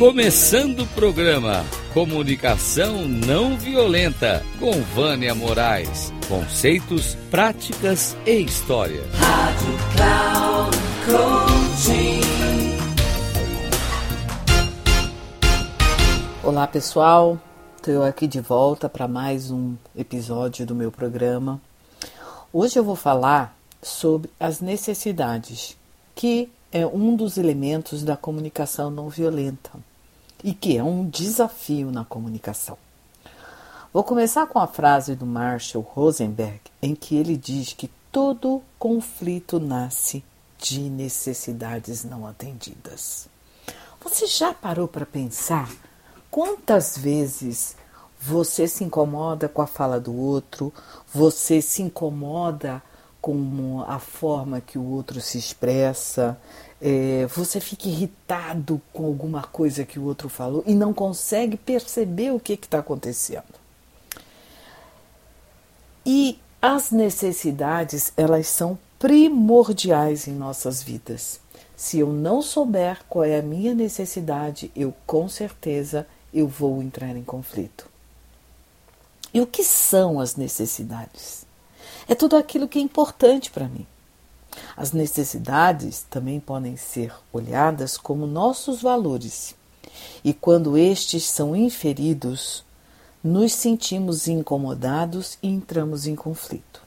Começando o programa Comunicação Não Violenta com Vânia Moraes. Conceitos, práticas e história. Rádio Cloud Coaching. Olá pessoal, estou aqui de volta para mais um episódio do meu programa. Hoje eu vou falar sobre as necessidades, que é um dos elementos da comunicação não violenta e que é um desafio na comunicação. Vou começar com a frase do Marshall Rosenberg, em que ele diz que todo conflito nasce de necessidades não atendidas. Você já parou para pensar quantas vezes você se incomoda com a fala do outro, você se incomoda com a forma que o outro se expressa, é, você fica irritado com alguma coisa que o outro falou e não consegue perceber o que está acontecendo. E as necessidades, elas são primordiais em nossas vidas. Se eu não souber qual é a minha necessidade, eu com certeza eu vou entrar em conflito. E o que são as necessidades? É tudo aquilo que é importante para mim. As necessidades também podem ser olhadas como nossos valores, e quando estes são inferidos, nos sentimos incomodados e entramos em conflito.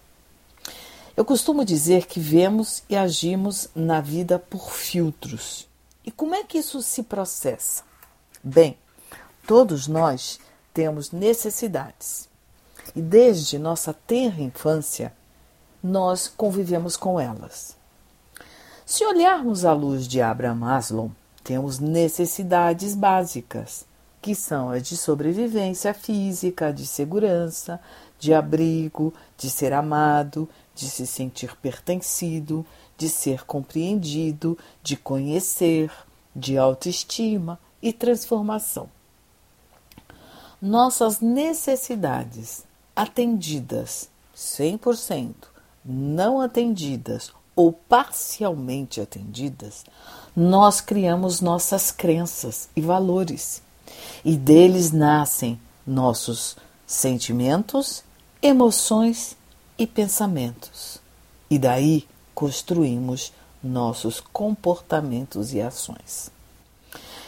Eu costumo dizer que vemos e agimos na vida por filtros. E como é que isso se processa? Bem, todos nós temos necessidades. E desde nossa tenra infância, nós convivemos com elas. Se olharmos à luz de Abraham Maslow, temos necessidades básicas, que são as de sobrevivência física, de segurança, de abrigo, de ser amado, de se sentir pertencido, de ser compreendido, de conhecer, de autoestima e transformação. Nossas necessidades atendidas 100%, não atendidas ou parcialmente atendidas, nós criamos nossas crenças e valores, e deles nascem nossos sentimentos, emoções e pensamentos. E daí construímos nossos comportamentos e ações.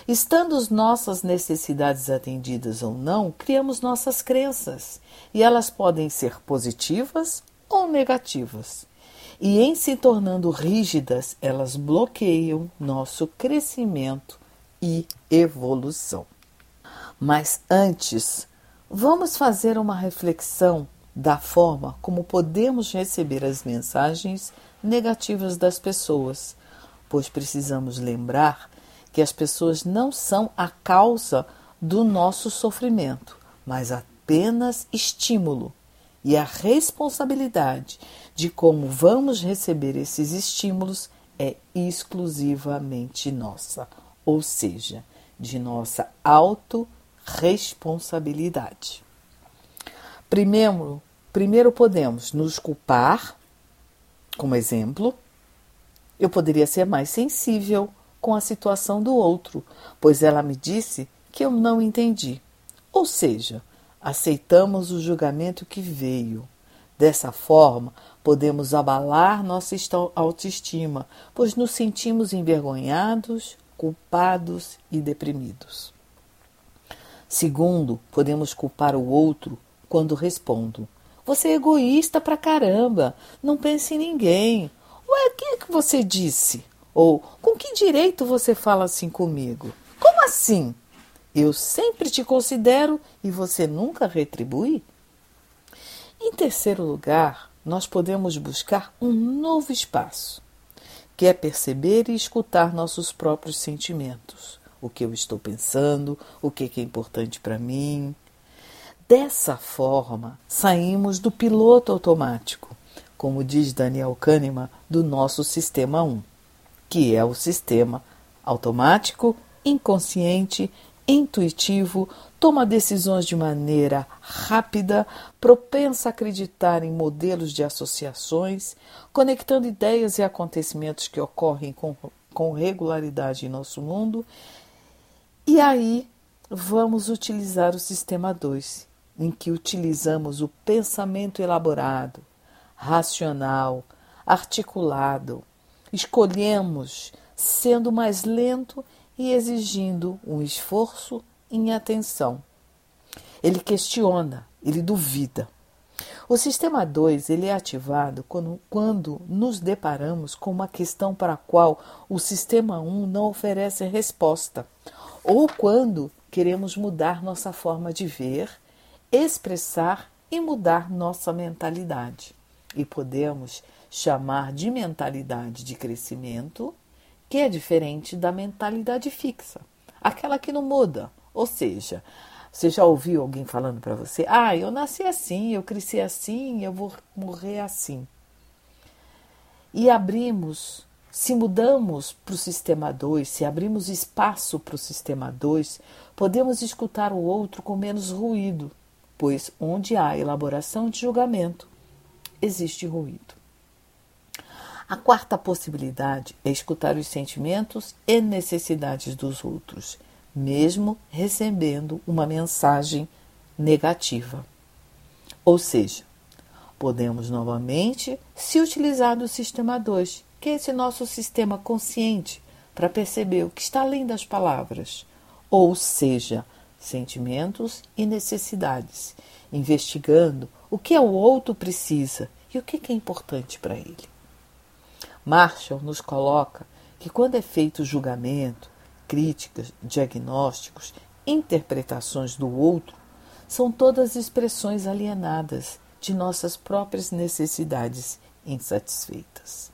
Estando as nossas necessidades atendidas ou não, criamos nossas crenças, e elas podem ser positivas ou negativas. E em se tornando rígidas, elas bloqueiam nosso crescimento e evolução. Mas antes, vamos fazer uma reflexão da forma como podemos receber as mensagens negativas das pessoas, pois precisamos lembrar que as pessoas não são a causa do nosso sofrimento, mas apenas estímulo e a responsabilidade de como vamos receber esses estímulos é exclusivamente nossa, ou seja, de nossa autorresponsabilidade. Primeiro, primeiro podemos nos culpar, como exemplo, eu poderia ser mais sensível com a situação do outro, pois ela me disse que eu não entendi. Ou seja, aceitamos o julgamento que veio. Dessa forma, podemos abalar nossa autoestima, pois nos sentimos envergonhados, culpados e deprimidos. Segundo, podemos culpar o outro quando respondo: Você é egoísta pra caramba, não pense em ninguém. Ué, o que, é que você disse? Ou com que direito você fala assim comigo? Como assim? Eu sempre te considero e você nunca retribui? Em terceiro lugar, nós podemos buscar um novo espaço, que é perceber e escutar nossos próprios sentimentos. O que eu estou pensando, o que é importante para mim. Dessa forma, saímos do piloto automático, como diz Daniel Kahneman, do nosso sistema 1, que é o sistema automático, inconsciente intuitivo, toma decisões de maneira rápida, propensa a acreditar em modelos de associações, conectando ideias e acontecimentos que ocorrem com, com regularidade em nosso mundo E aí vamos utilizar o sistema 2, em que utilizamos o pensamento elaborado, racional, articulado. Escolhemos sendo mais lento e exigindo um esforço em atenção. Ele questiona, ele duvida. O sistema 2 ele é ativado quando, quando nos deparamos com uma questão para a qual o sistema 1 um não oferece resposta, ou quando queremos mudar nossa forma de ver, expressar e mudar nossa mentalidade. E podemos chamar de mentalidade de crescimento, que é diferente da mentalidade fixa, aquela que não muda. Ou seja, você já ouviu alguém falando para você: ah, eu nasci assim, eu cresci assim, eu vou morrer assim. E abrimos, se mudamos para o sistema 2, se abrimos espaço para o sistema 2, podemos escutar o outro com menos ruído, pois onde há elaboração de julgamento, existe ruído. A quarta possibilidade é escutar os sentimentos e necessidades dos outros, mesmo recebendo uma mensagem negativa. Ou seja, podemos novamente se utilizar do sistema 2, que é esse nosso sistema consciente, para perceber o que está além das palavras, ou seja, sentimentos e necessidades, investigando o que o outro precisa e o que é importante para ele. Marshall nos coloca que quando é feito julgamento, críticas, diagnósticos, interpretações do outro, são todas expressões alienadas de nossas próprias necessidades insatisfeitas.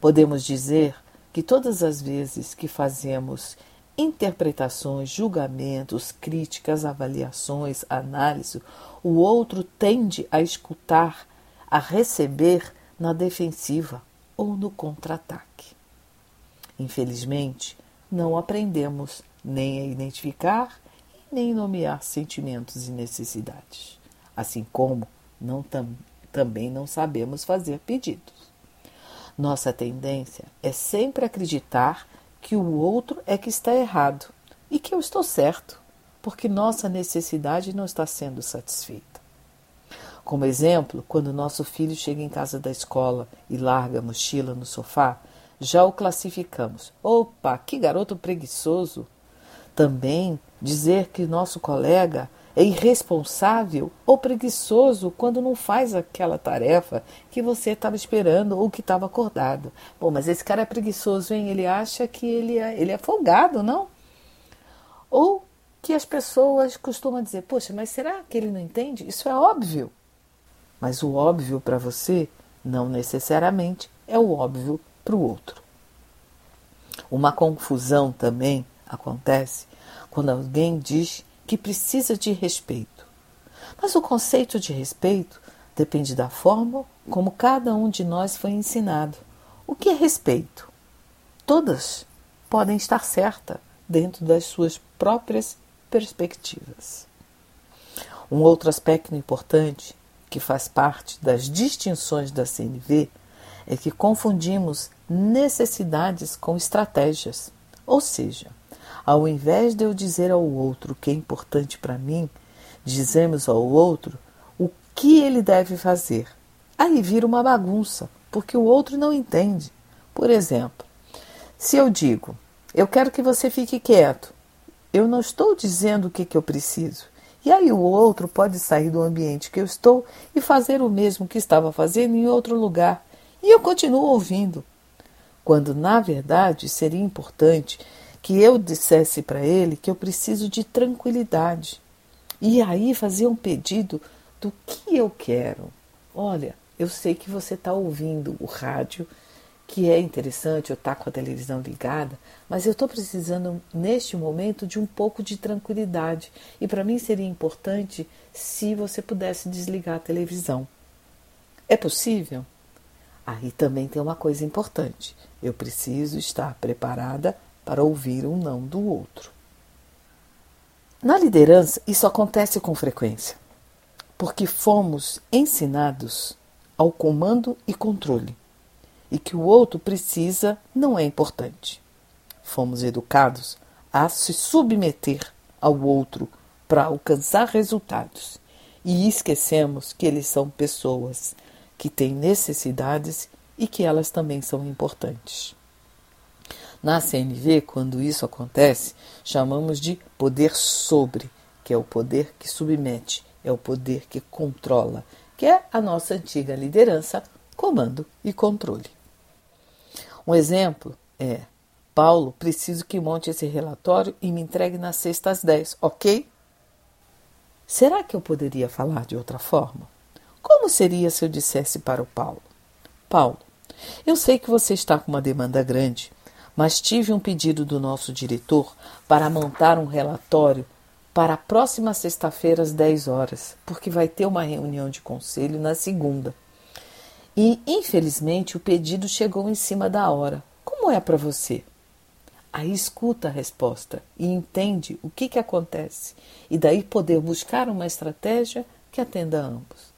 Podemos dizer que todas as vezes que fazemos interpretações, julgamentos, críticas, avaliações, análise, o outro tende a escutar, a receber na defensiva ou no contra-ataque. Infelizmente, não aprendemos nem a identificar nem nomear sentimentos e necessidades, assim como não tam, também não sabemos fazer pedidos. Nossa tendência é sempre acreditar que o outro é que está errado e que eu estou certo, porque nossa necessidade não está sendo satisfeita. Como exemplo, quando nosso filho chega em casa da escola e larga a mochila no sofá, já o classificamos. Opa, que garoto preguiçoso! Também dizer que nosso colega é irresponsável ou preguiçoso quando não faz aquela tarefa que você estava esperando ou que estava acordado. Bom, mas esse cara é preguiçoso, hein? Ele acha que ele é, ele é folgado, não? Ou que as pessoas costumam dizer: Poxa, mas será que ele não entende? Isso é óbvio. Mas o óbvio para você não necessariamente é o óbvio para o outro. Uma confusão também acontece quando alguém diz que precisa de respeito. Mas o conceito de respeito depende da forma como cada um de nós foi ensinado. O que é respeito? Todas podem estar certas dentro das suas próprias perspectivas. Um outro aspecto importante que faz parte das distinções da CNV é que confundimos necessidades com estratégias. Ou seja, ao invés de eu dizer ao outro o que é importante para mim, dizemos ao outro o que ele deve fazer. Aí vira uma bagunça, porque o outro não entende. Por exemplo, se eu digo, eu quero que você fique quieto, eu não estou dizendo o que, que eu preciso. E aí o outro pode sair do ambiente que eu estou e fazer o mesmo que estava fazendo em outro lugar. E eu continuo ouvindo. Quando, na verdade, seria importante que eu dissesse para ele que eu preciso de tranquilidade. E aí fazer um pedido do que eu quero. Olha, eu sei que você está ouvindo o rádio que é interessante eu estar tá com a televisão ligada, mas eu estou precisando neste momento de um pouco de tranquilidade e para mim seria importante se você pudesse desligar a televisão. É possível? Aí também tem uma coisa importante: eu preciso estar preparada para ouvir um não do outro. Na liderança, isso acontece com frequência, porque fomos ensinados ao comando e controle e que o outro precisa não é importante. Fomos educados a se submeter ao outro para alcançar resultados. E esquecemos que eles são pessoas que têm necessidades e que elas também são importantes. Na CNV, quando isso acontece, chamamos de poder sobre, que é o poder que submete, é o poder que controla, que é a nossa antiga liderança, comando e controle. Um exemplo é: Paulo, preciso que monte esse relatório e me entregue na sexta às 10, ok? Será que eu poderia falar de outra forma? Como seria se eu dissesse para o Paulo: Paulo, eu sei que você está com uma demanda grande mas tive um pedido do nosso diretor para montar um relatório para a próxima sexta-feira às 10 horas, porque vai ter uma reunião de conselho na segunda. E, infelizmente, o pedido chegou em cima da hora. Como é para você? Aí escuta a resposta e entende o que, que acontece, e daí poder buscar uma estratégia que atenda a ambos.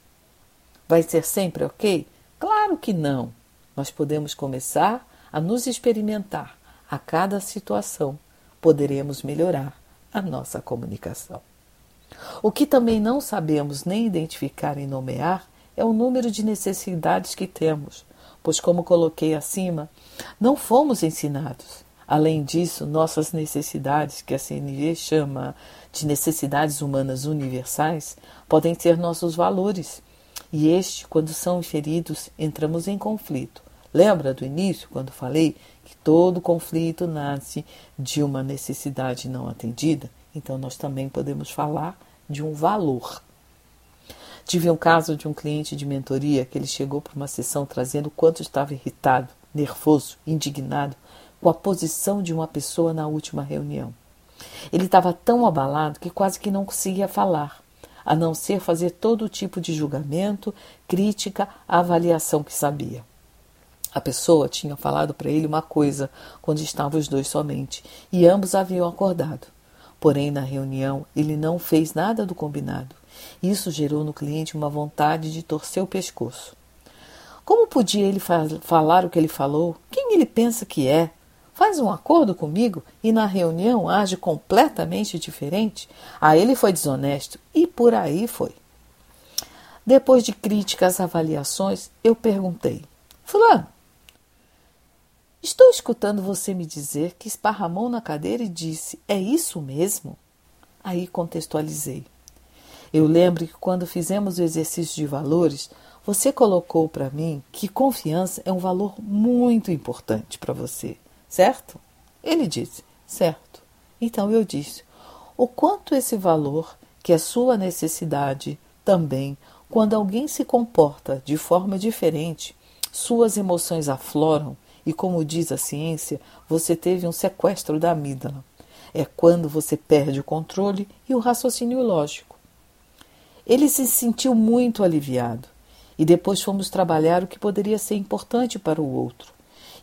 Vai ser sempre ok? Claro que não. Nós podemos começar a nos experimentar a cada situação, poderemos melhorar a nossa comunicação. O que também não sabemos nem identificar e nomear é o número de necessidades que temos, pois, como coloquei acima, não fomos ensinados. Além disso, nossas necessidades, que a CNV chama de necessidades humanas universais, podem ser nossos valores. E este, quando são inferidos, entramos em conflito, Lembra do início, quando falei que todo conflito nasce de uma necessidade não atendida? Então, nós também podemos falar de um valor. Tive um caso de um cliente de mentoria que ele chegou para uma sessão trazendo quanto estava irritado, nervoso, indignado com a posição de uma pessoa na última reunião. Ele estava tão abalado que quase que não conseguia falar, a não ser fazer todo tipo de julgamento, crítica, avaliação que sabia. A pessoa tinha falado para ele uma coisa quando estavam os dois somente, e ambos haviam acordado. Porém, na reunião, ele não fez nada do combinado. Isso gerou no cliente uma vontade de torcer o pescoço. Como podia ele fa falar o que ele falou? Quem ele pensa que é? Faz um acordo comigo e na reunião age completamente diferente? Ah, ele foi desonesto e por aí foi. Depois de críticas, avaliações, eu perguntei: Fulano, Estou escutando você me dizer que esparramou na cadeira e disse: É isso mesmo? Aí contextualizei. Eu lembro que quando fizemos o exercício de valores, você colocou para mim que confiança é um valor muito importante para você, certo? Ele disse: Certo. Então eu disse: O quanto esse valor, que é sua necessidade, também, quando alguém se comporta de forma diferente, suas emoções afloram e como diz a ciência, você teve um sequestro da amígdala. É quando você perde o controle e o raciocínio lógico. Ele se sentiu muito aliviado e depois fomos trabalhar o que poderia ser importante para o outro.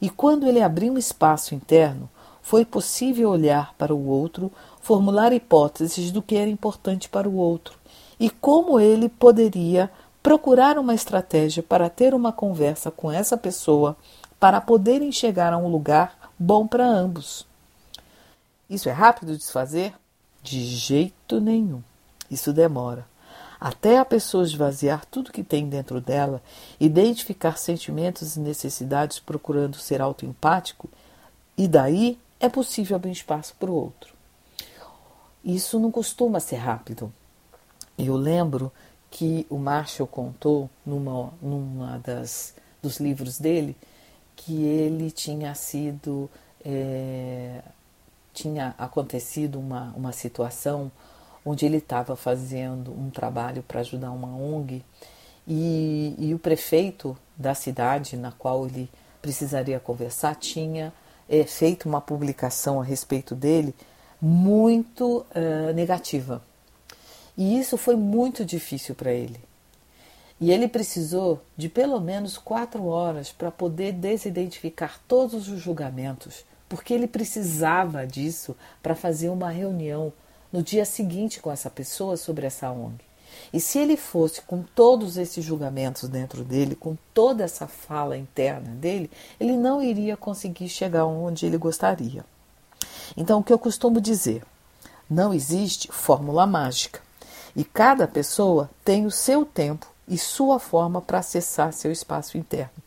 E quando ele abriu um espaço interno, foi possível olhar para o outro, formular hipóteses do que era importante para o outro e como ele poderia procurar uma estratégia para ter uma conversa com essa pessoa para poderem chegar a um lugar bom para ambos. Isso é rápido de se fazer? De jeito nenhum. Isso demora. Até a pessoa esvaziar tudo que tem dentro dela, identificar sentimentos e necessidades procurando ser autoempático, e daí é possível abrir espaço para o outro. Isso não costuma ser rápido. Eu lembro que o Marshall contou numa, numa das, dos livros dele que ele tinha sido. É, tinha acontecido uma, uma situação onde ele estava fazendo um trabalho para ajudar uma ONG e, e, o prefeito da cidade na qual ele precisaria conversar tinha é, feito uma publicação a respeito dele muito uh, negativa. E isso foi muito difícil para ele. E ele precisou de pelo menos quatro horas para poder desidentificar todos os julgamentos, porque ele precisava disso para fazer uma reunião no dia seguinte com essa pessoa sobre essa ONG. E se ele fosse com todos esses julgamentos dentro dele, com toda essa fala interna dele, ele não iria conseguir chegar onde ele gostaria. Então, o que eu costumo dizer? Não existe fórmula mágica e cada pessoa tem o seu tempo e sua forma para acessar seu espaço interno,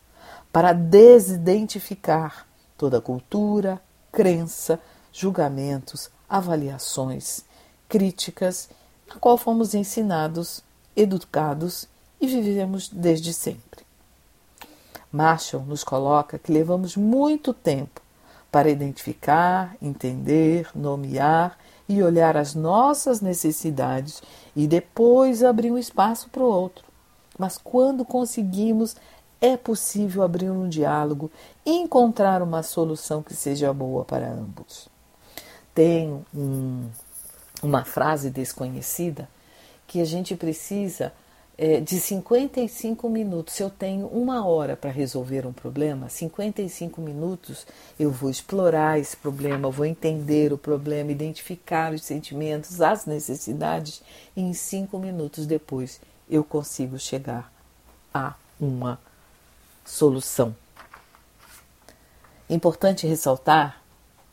para desidentificar toda cultura, crença, julgamentos, avaliações, críticas, a qual fomos ensinados, educados e vivemos desde sempre. Marshall nos coloca que levamos muito tempo para identificar, entender, nomear e olhar as nossas necessidades e depois abrir um espaço para o outro. Mas quando conseguimos, é possível abrir um diálogo e encontrar uma solução que seja boa para ambos. Tem um, uma frase desconhecida que a gente precisa é, de 55 minutos. Se eu tenho uma hora para resolver um problema, 55 minutos eu vou explorar esse problema, vou entender o problema, identificar os sentimentos, as necessidades, e em cinco minutos depois eu consigo chegar a uma solução. Importante ressaltar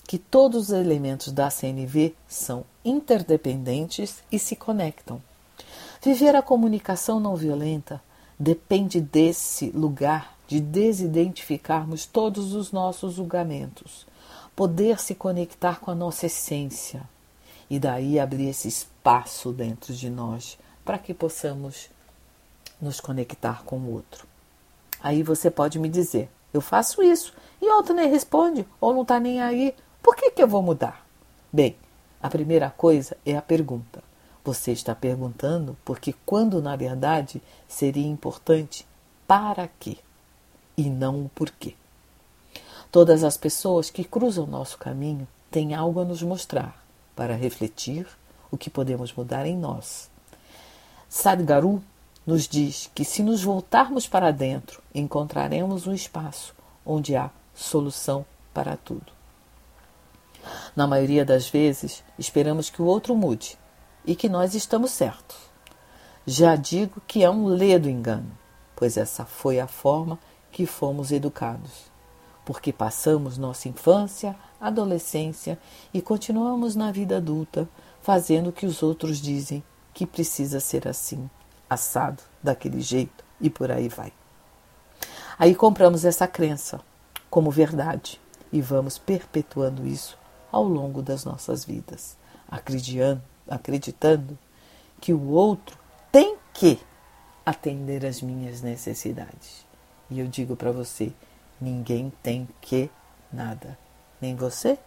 que todos os elementos da CNV são interdependentes e se conectam. Viver a comunicação não violenta depende desse lugar de desidentificarmos todos os nossos julgamentos, poder se conectar com a nossa essência e daí abrir esse espaço dentro de nós para que possamos nos conectar com o outro. Aí você pode me dizer: eu faço isso e outro nem responde ou não está nem aí, por que, que eu vou mudar? Bem, a primeira coisa é a pergunta. Você está perguntando porque, quando na verdade seria importante para quê e não o porquê. Todas as pessoas que cruzam nosso caminho têm algo a nos mostrar para refletir o que podemos mudar em nós. Sadhguru nos diz que se nos voltarmos para dentro, encontraremos um espaço onde há solução para tudo. Na maioria das vezes, esperamos que o outro mude, e que nós estamos certos. Já digo que é um ledo engano, pois essa foi a forma que fomos educados, porque passamos nossa infância, adolescência e continuamos na vida adulta fazendo o que os outros dizem que precisa ser assim, assado, daquele jeito e por aí vai. Aí compramos essa crença como verdade e vamos perpetuando isso ao longo das nossas vidas, acreditando que o outro tem que atender às minhas necessidades. E eu digo para você: ninguém tem que nada, nem você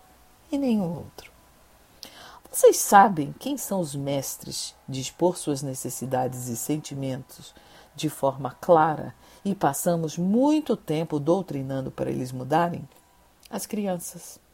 e nenhum outro. Vocês sabem quem são os mestres de expor suas necessidades e sentimentos de forma clara e passamos muito tempo doutrinando para eles mudarem? As crianças.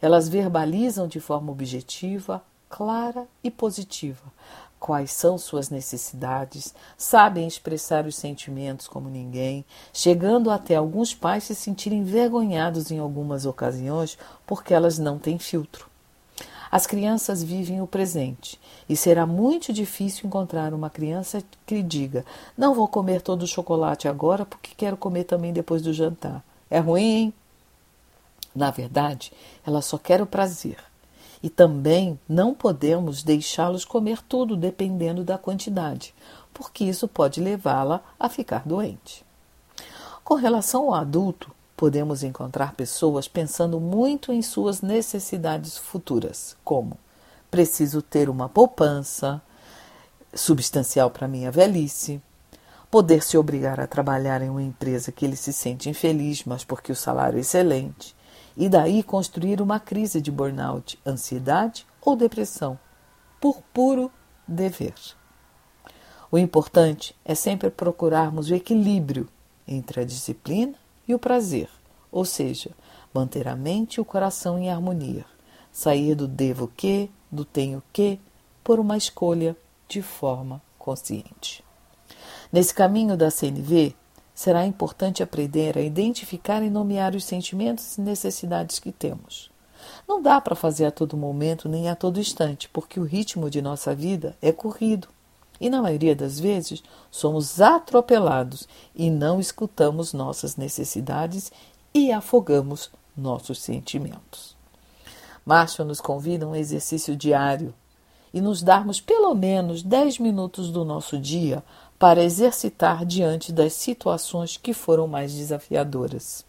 Elas verbalizam de forma objetiva clara e positiva. Quais são suas necessidades, sabem expressar os sentimentos como ninguém, chegando até alguns pais se sentirem envergonhados em algumas ocasiões porque elas não têm filtro. As crianças vivem o presente e será muito difícil encontrar uma criança que diga: Não vou comer todo o chocolate agora porque quero comer também depois do jantar. É ruim, hein? Na verdade, ela só quer o prazer. E também não podemos deixá-los comer tudo dependendo da quantidade, porque isso pode levá-la a ficar doente. Com relação ao adulto, podemos encontrar pessoas pensando muito em suas necessidades futuras, como preciso ter uma poupança substancial para minha velhice, poder se obrigar a trabalhar em uma empresa que ele se sente infeliz, mas porque o salário é excelente, e daí construir uma crise de burnout, ansiedade ou depressão, por puro dever. O importante é sempre procurarmos o equilíbrio entre a disciplina e o prazer, ou seja, manter a mente e o coração em harmonia, sair do devo que, do tenho que, por uma escolha de forma consciente. Nesse caminho da CNV, será importante aprender a identificar e nomear os sentimentos e necessidades que temos. Não dá para fazer a todo momento nem a todo instante, porque o ritmo de nossa vida é corrido. E na maioria das vezes somos atropelados e não escutamos nossas necessidades e afogamos nossos sentimentos. Marshall nos convida a um exercício diário e nos darmos pelo menos 10 minutos do nosso dia para exercitar diante das situações que foram mais desafiadoras.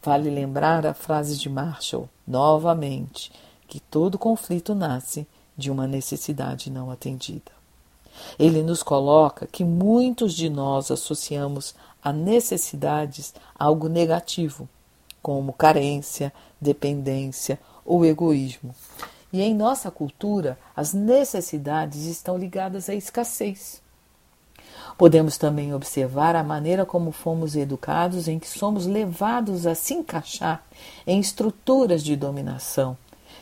Vale lembrar a frase de Marshall, novamente, que todo conflito nasce de uma necessidade não atendida. Ele nos coloca que muitos de nós associamos a necessidades algo negativo, como carência, dependência ou egoísmo. E em nossa cultura, as necessidades estão ligadas à escassez. Podemos também observar a maneira como fomos educados, em que somos levados a se encaixar em estruturas de dominação,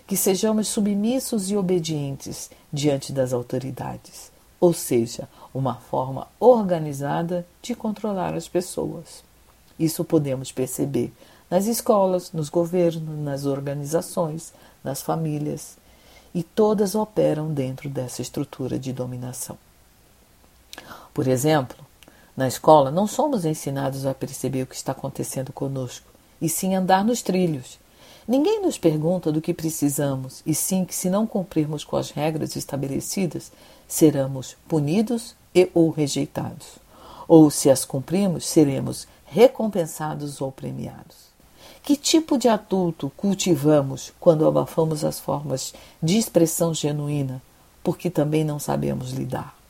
que sejamos submissos e obedientes diante das autoridades, ou seja, uma forma organizada de controlar as pessoas. Isso podemos perceber nas escolas, nos governos, nas organizações, nas famílias, e todas operam dentro dessa estrutura de dominação. Por exemplo, na escola não somos ensinados a perceber o que está acontecendo conosco, e sim andar nos trilhos. Ninguém nos pergunta do que precisamos, e sim que, se não cumprirmos com as regras estabelecidas, seremos punidos e ou rejeitados. Ou, se as cumprimos, seremos recompensados ou premiados. Que tipo de adulto cultivamos quando abafamos as formas de expressão genuína, porque também não sabemos lidar?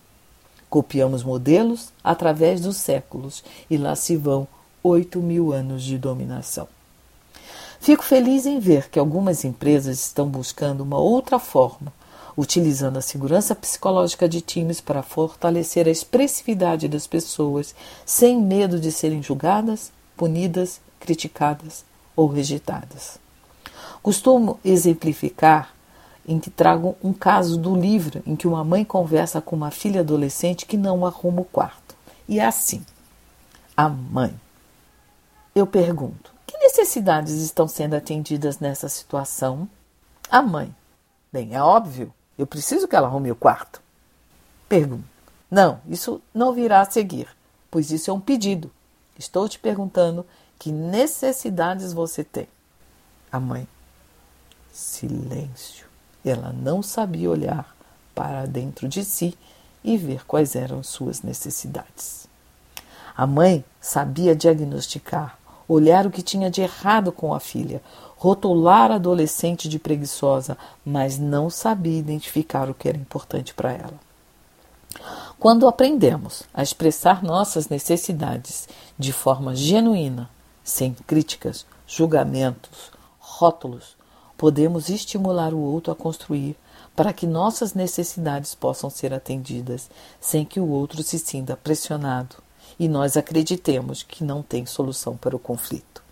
Copiamos modelos através dos séculos e lá se vão oito mil anos de dominação. Fico feliz em ver que algumas empresas estão buscando uma outra forma, utilizando a segurança psicológica de times para fortalecer a expressividade das pessoas, sem medo de serem julgadas, punidas, criticadas ou rejeitadas. Costumo exemplificar em que trago um caso do livro em que uma mãe conversa com uma filha adolescente que não arruma o quarto. E é assim: a mãe. Eu pergunto: que necessidades estão sendo atendidas nessa situação? A mãe. Bem, é óbvio, eu preciso que ela arrume o quarto. Pergunto: não, isso não virá a seguir, pois isso é um pedido. Estou te perguntando que necessidades você tem? A mãe. Silêncio. Ela não sabia olhar para dentro de si e ver quais eram suas necessidades. A mãe sabia diagnosticar, olhar o que tinha de errado com a filha, rotular a adolescente de preguiçosa, mas não sabia identificar o que era importante para ela. Quando aprendemos a expressar nossas necessidades de forma genuína, sem críticas, julgamentos, rótulos, podemos estimular o outro a construir para que nossas necessidades possam ser atendidas sem que o outro se sinta pressionado e nós acreditemos que não tem solução para o conflito.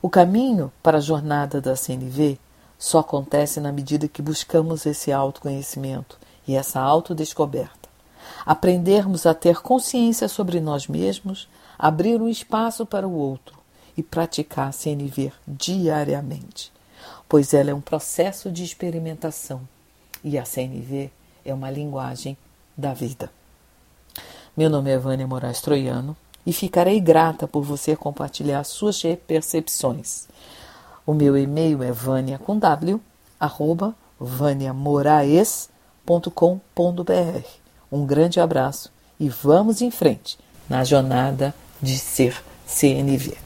O caminho para a jornada da CNV só acontece na medida que buscamos esse autoconhecimento e essa autodescoberta. Aprendermos a ter consciência sobre nós mesmos, abrir um espaço para o outro e praticar CNV diariamente, pois ela é um processo de experimentação e a CNV é uma linguagem da vida. Meu nome é Vânia Moraes Troiano e ficarei grata por você compartilhar suas percepções. O meu e-mail é vânia com w, arroba. Um grande abraço e vamos em frente na jornada de ser CNV.